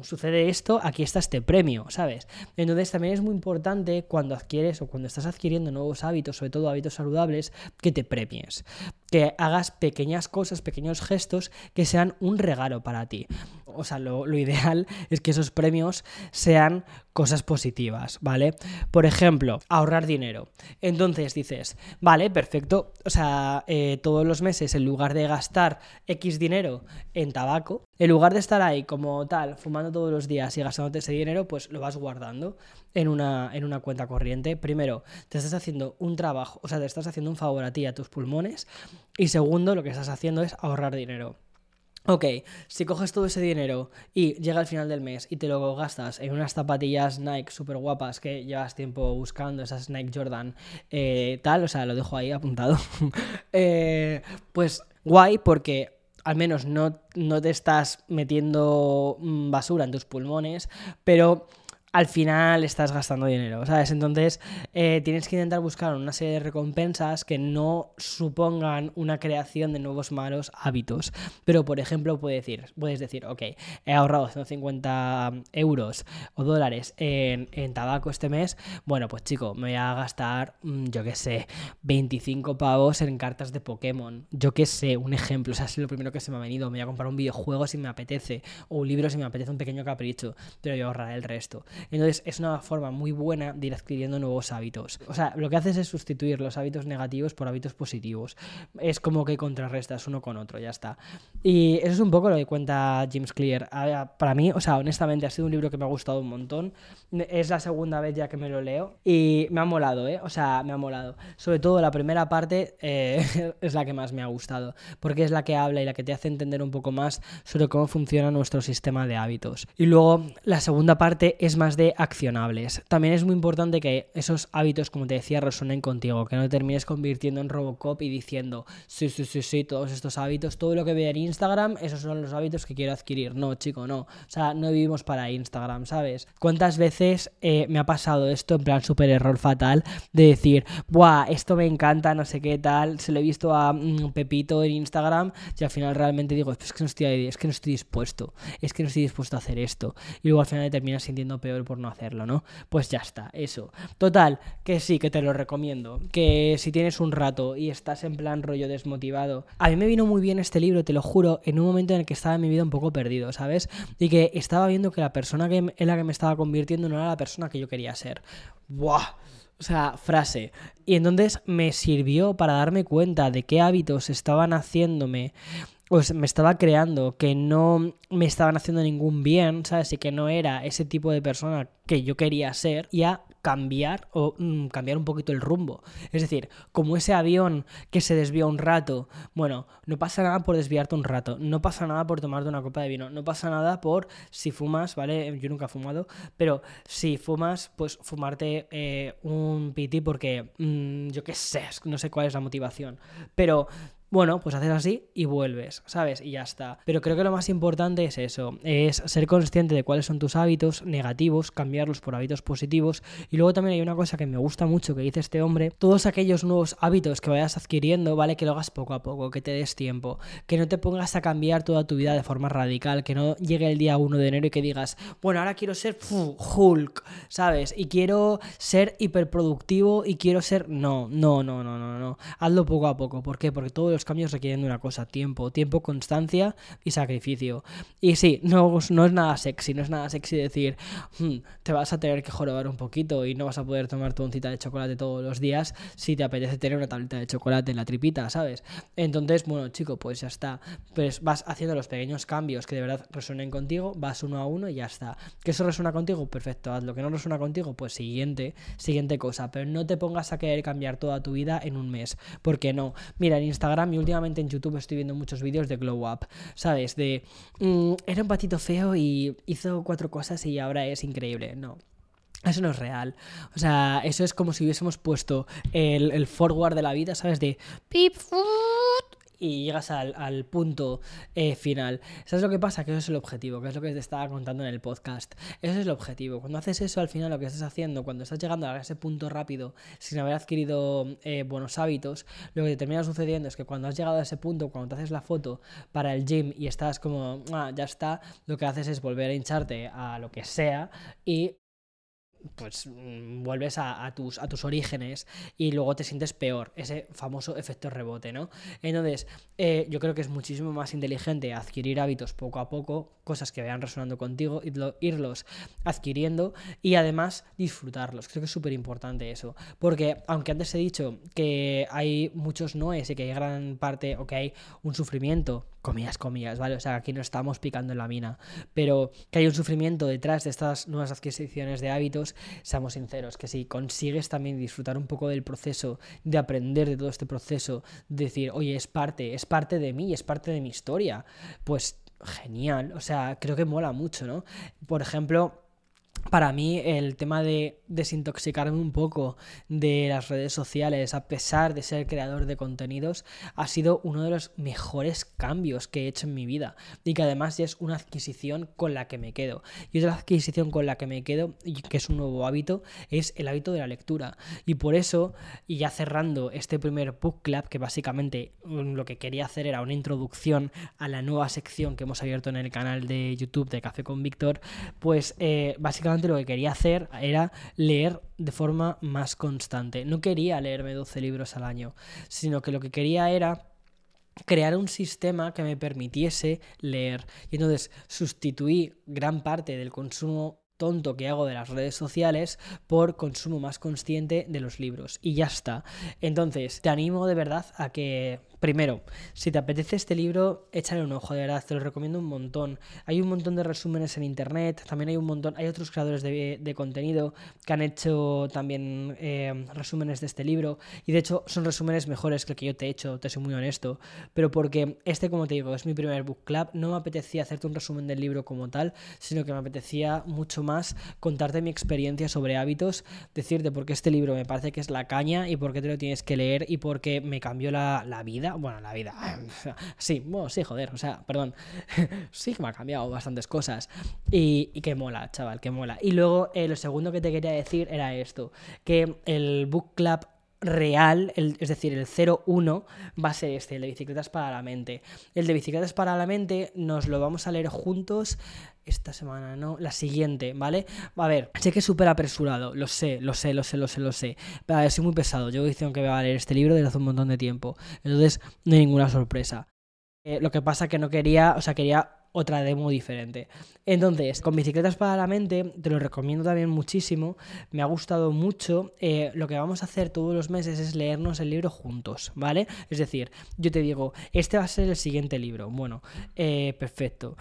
sucede esto, aquí está este premio, ¿sabes? Entonces también es muy importante cuando adquieres o cuando estás adquiriendo nuevos hábitos, sobre todo hábitos saludables, que te premies, que hagas pequeñas cosas, pequeños gestos que sean un regalo para ti. O sea, lo, ideal <laughs> es que esos premios sean cosas positivas, ¿vale? Por ejemplo, ahorrar dinero. Entonces dices, vale, perfecto, o sea, eh, todos los meses en lugar de gastar X dinero, en tabaco, en lugar de estar ahí como tal, fumando todos los días y gastándote ese dinero, pues lo vas guardando en una, en una cuenta corriente. Primero, te estás haciendo un trabajo, o sea, te estás haciendo un favor a ti, a tus pulmones. Y segundo, lo que estás haciendo es ahorrar dinero. Ok, si coges todo ese dinero y llega al final del mes y te lo gastas en unas zapatillas Nike súper guapas que llevas tiempo buscando, esas Nike Jordan, eh, tal, o sea, lo dejo ahí apuntado, <laughs> eh, pues guay porque al menos no, no te estás metiendo mm, basura en tus pulmones, pero al final estás gastando dinero, ¿sabes? Entonces eh, tienes que intentar buscar una serie de recompensas que no supongan una creación de nuevos malos hábitos. Pero, por ejemplo, puedes decir, puedes decir ok, he ahorrado 150 euros o dólares en, tabaco este mes, bueno, pues chico, me voy a gastar, mm, yo qué sé, 25 pavos en cartas de Pokémon. Yo qué sé, un ejemplo, o sea, es lo primero que se me ha venido. Me voy a comprar un videojuego si me apetece, o un libro si me apetece un pequeño capricho, pero voy a ahorrar el resto. Entonces es una forma muy buena de ir adquiriendo nuevos hábitos. O sea, lo que haces es sustituir los hábitos negativos por hábitos positivos. Es como que contrarrestas uno con otro, ya está. Y eso es un poco lo que cuenta James Clear. Para mí, o sea, honestamente ha sido un libro que me ha gustado un montón. Es la segunda vez ya que me lo leo y me ha molado, ¿eh? O sea, me ha molado. Sobre todo la primera parte eh, <laughs> es la que más me ha gustado, porque es la que habla y la que te hace entender un poco más sobre cómo funciona nuestro sistema de hábitos. Y luego la segunda parte es más de accionables. También es muy importante que esos hábitos, como te decía, resuenen contigo, que no te termines convirtiendo en Robocop y diciendo, sí, sí, sí, sí, todos estos hábitos, todo lo que veo en Instagram, esos son los hábitos que quiero adquirir. No, chico, no. O sea, no vivimos para Instagram, ¿sabes? ¿Cuántas veces eh, me ha pasado esto en plan súper error fatal de decir, buah, esto me encanta, no sé qué tal, se lo he visto a mm, Pepito en Instagram y al final realmente digo, es que no estoy, es que no estoy dispuesto, es que no estoy dispuesto a hacer esto. Y luego al final te terminas sintiendo peor por no hacerlo, ¿no? Pues ya está, eso. Total, que sí, que te lo recomiendo. Que si tienes un rato y estás en plan rollo desmotivado. A mí me vino muy bien este libro, te lo juro, en un momento en el que estaba en mi vida un poco perdido, ¿sabes? Y que estaba viendo que la persona que, en la que me estaba convirtiendo no era la persona que yo quería ser. ¡Buah! O sea, frase. Y entonces me sirvió para darme cuenta de qué hábitos estaban haciéndome pues me estaba creando, que no me estaban haciendo ningún bien, ¿sabes? Y que no era ese tipo de persona que yo quería ser, y a cambiar o mm, cambiar un poquito el rumbo. Es decir, como ese avión que se desvía un rato, bueno, no pasa nada por desviarte un rato, no pasa nada por tomarte una copa de vino, no pasa nada por si fumas, ¿vale? Yo nunca he fumado, pero si fumas, pues fumarte eh, un piti porque mm, yo qué sé, no sé cuál es la motivación, pero bueno, pues haces así y vuelves, ¿sabes? Y ya está. Pero creo que lo más importante es eso, es ser consciente de cuáles son tus hábitos negativos, cambiarlos por hábitos positivos. Y luego también hay una cosa que me gusta mucho que dice este hombre, todos aquellos nuevos hábitos que vayas adquiriendo, ¿vale? Que lo hagas poco a poco, que te des tiempo, que no te pongas a cambiar toda tu vida de forma radical, que no llegue el día 1 de enero y que digas, bueno, ahora quiero ser Hulk, ¿sabes? Y quiero ser hiperproductivo y quiero ser... No, no, no, no, no, no. Hazlo poco a poco. ¿Por qué? Porque todos los cambios requieren de una cosa, tiempo, tiempo, constancia y sacrificio. Y sí, no, no es nada sexy, no es nada sexy decir, hmm, te vas a tener que jorobar un poquito y no vas a poder tomar tu oncita de chocolate todos los días si te apetece tener una tableta de chocolate en la tripita, ¿sabes? Entonces, bueno, chico, pues ya está. Pues vas haciendo los pequeños cambios que de verdad resuenen contigo, vas uno a uno y ya está. ¿Que eso resuena contigo? Perfecto, haz lo que no resuena contigo, pues siguiente, siguiente cosa. Pero no te pongas a querer cambiar toda tu vida en un mes, porque no. Mira, en Instagram y últimamente en YouTube estoy viendo muchos vídeos de Glow Up, ¿sabes? De, mm, era un patito feo y hizo cuatro cosas y ahora es increíble. No. Eso no es real. O sea, eso es como si hubiésemos puesto el, forward de la vida, ¿sabes? De pip, y llegas al, punto eh, final. ¿Sabes lo que pasa? Que eso es el objetivo, que es lo que te estaba contando en el podcast. Eso es el objetivo. Cuando haces eso, al final lo que estás haciendo, cuando estás llegando a ese punto rápido sin haber adquirido eh, buenos hábitos, lo que te termina sucediendo es que cuando has llegado a ese punto, cuando te haces la foto para el gym y estás como, ah, ya está, lo que haces es volver a hincharte a lo que sea y pues mm, vuelves a, tus, a tus orígenes y luego te sientes peor, ese famoso efecto rebote, ¿no? Entonces, eh, yo creo que es muchísimo más inteligente adquirir hábitos poco a poco, cosas que vayan resonando contigo, irlos adquiriendo y además disfrutarlos. Creo que es súper importante eso, porque aunque antes he dicho que hay muchos noes y que hay gran parte, o que hay un sufrimiento, comillas, comillas, ¿vale? O sea, aquí no estamos picando en la mina, pero que hay un sufrimiento detrás de estas nuevas adquisiciones de hábitos, seamos sinceros, que si consigues también disfrutar un poco del proceso, de aprender de todo este proceso, decir, oye, es parte, es parte de mí, es parte de mi historia, pues genial, o sea, creo que mola mucho, ¿no? Por ejemplo, para mí el tema de desintoxicarme un poco de las redes sociales, a pesar de ser creador de contenidos, ha sido uno de los mejores cambios que he hecho en mi vida y que además es una adquisición con la que me quedo. Y otra adquisición con la que me quedo, y que es un nuevo hábito, es el hábito de la lectura. Y por eso, y ya cerrando este primer book club, que básicamente mm, lo que quería hacer era una introducción a la nueva sección que hemos abierto en el canal de YouTube de Café con Víctor, pues eh, básicamente lo que quería hacer era leer de forma más constante. No quería leerme 12 libros al año, sino que lo que quería era crear un sistema que me permitiese leer. Y entonces sustituí gran parte del consumo tonto que hago de las redes sociales por consumo más consciente de los libros. Y ya está. Entonces, te animo de verdad a que Primero, si te apetece este libro, échale un ojo, de verdad, te lo recomiendo un montón. Hay un montón de resúmenes en internet, también hay un montón, hay otros creadores de, contenido que han hecho también eh, resúmenes de este libro, y de hecho son resúmenes mejores que el que yo te he hecho, te soy muy honesto, pero porque este, como te digo, es mi primer book club, no me apetecía hacerte un resumen del libro como tal, sino que me apetecía mucho más contarte mi experiencia sobre hábitos, decirte por qué este libro me parece que es la caña y por qué te lo tienes que leer y por qué me cambió la, la vida bueno, la vida, <laughs> sí, sí, joder, o sea, perdón, <laughs> sí que me ha cambiado bastantes cosas y, que mola, chaval, que mola. Y luego lo segundo que te quería decir era esto, que el book club real, es decir, el 01 va a ser este, el de bicicletas para la mente. El de bicicletas para la mente nos lo vamos a leer juntos esta semana, no, la siguiente, ¿vale? A ver, sé que es súper apresurado, lo sé, lo sé, lo sé, lo sé, lo sé. Pero ver, soy muy pesado. Yo diciendo que voy a leer este libro desde hace un montón de tiempo. Entonces, no hay ninguna sorpresa. Eh, lo que pasa que no quería, o sea, quería otra demo diferente. Entonces, con bicicletas para la mente, te lo recomiendo también muchísimo. Me ha gustado mucho. Eh, lo que vamos a hacer todos los meses es leernos el libro juntos, ¿vale? Es decir, yo te digo, este va a ser el siguiente libro. Bueno, eh, perfecto.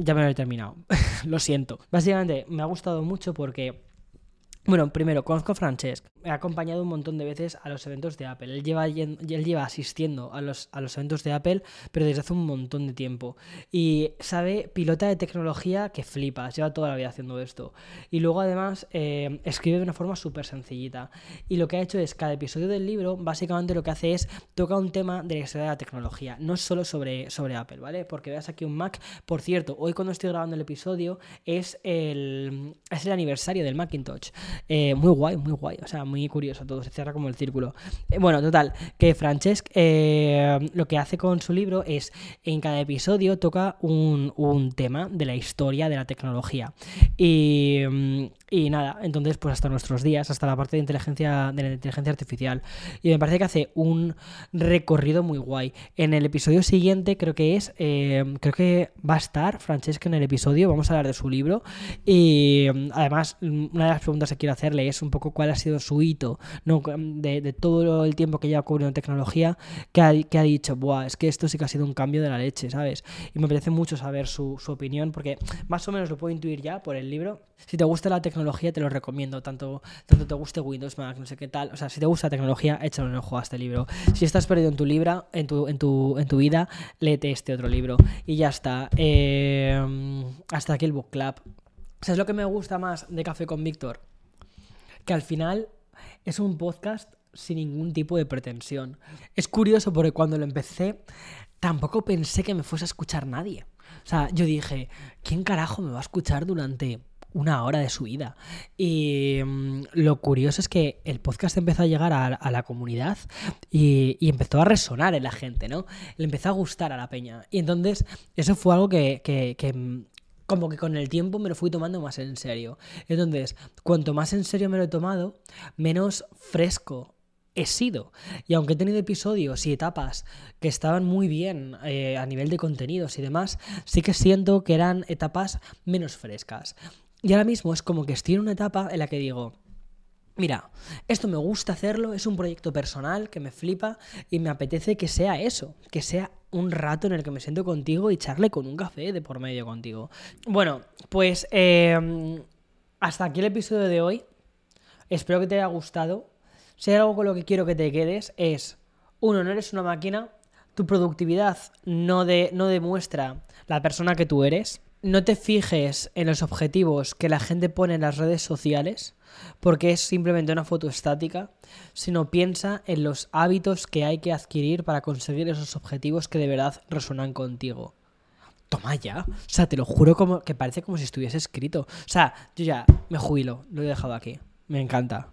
Ya me lo he terminado. <laughs> lo siento. Básicamente, me ha gustado mucho porque bueno, primero, conozco a Francesc. He acompañado un montón de veces a los eventos de Apple. Él lleva, él lleva asistiendo a los, a los eventos de Apple, pero desde hace un montón de tiempo. Y sabe, pilota de tecnología que flipas. Lleva toda la vida haciendo esto. Y luego, además, eh, escribe de una forma súper sencillita. Y lo que ha hecho es, cada episodio del libro, básicamente lo que hace es toca un tema de la historia de la tecnología. No solo sobre, sobre Apple, ¿vale? Porque veas aquí un Mac. Por cierto, hoy cuando estoy grabando el episodio es el, es el aniversario del Macintosh. Eh, muy guay, muy guay. O sea, muy curioso todo. Se cierra como el círculo. Eh, bueno, total, que Francesc eh, lo que hace con su libro es en cada episodio toca un, un tema de la historia de la tecnología. Y, mm, y nada, entonces pues hasta nuestros días, hasta la parte de inteligencia, de la inteligencia artificial. Y me parece que hace un recorrido muy guay. En el episodio siguiente creo que es, creo que va a estar Francesca en el episodio, vamos a hablar de su libro. Y mm, además, mm, una de las preguntas que quiero hacerle es un poco cuál ha sido su hito de, todo el tiempo que lleva cubriendo tecnología, que ha, que ha dicho, Buah, es que esto sí que ha sido un cambio de la leche, ¿sabes? Y me parece mucho saber su, su opinión, porque más o menos lo puedo intuir ya por el libro. Si te gusta la tecnología, te lo recomiendo, tanto, tanto te guste Windows, Mac, no sé qué tal. O sea, si te gusta la tecnología, échale un ojo a este libro. Si estás perdido en tu libra, en tu, en tu, en tu vida, léete este otro libro. Y ya está. Eh, hasta aquí el book club. ¿Sabes lo que me gusta más de Café con Víctor? Que al final es un podcast sin ningún tipo de pretensión. Es curioso porque cuando lo empecé, tampoco pensé que me fuese a escuchar nadie. O sea, yo dije, ¿quién carajo me va a escuchar durante una hora de su vida. Y mm, lo curioso es que el podcast empezó a llegar a, la comunidad y, empezó a resonar en la gente, ¿no? Le empezó a gustar a la peña. Y entonces eso fue algo que, que- que, mm, como que con el tiempo me lo fui tomando más en serio. Entonces, cuanto más en serio me lo he tomado, menos fresco he sido. Y aunque he tenido episodios y etapas que estaban muy bien eh, a nivel de contenidos y demás, sí que siento que eran etapas menos frescas. Y ahora mismo es como que estoy en una etapa en la que digo, Mira, esto me gusta hacerlo, es un proyecto personal que me flipa y me apetece que sea eso, que sea un rato en el que me siento contigo y charle con un café de por medio contigo. Bueno, pues eh, hasta aquí el episodio de hoy. Espero que te haya gustado. Si hay algo con lo que quiero que te quedes es, uno, no eres una máquina, tu productividad no, de, no demuestra la persona que tú eres. No te fijes en los objetivos que la gente pone en las redes sociales, porque es simplemente una foto estática, sino piensa en los hábitos que hay que adquirir para conseguir esos objetivos que de verdad resuenan contigo. Toma ya. O sea, te lo juro como que parece como si estuviese escrito. O sea, yo ya me jubilo, lo he dejado aquí. Me encanta.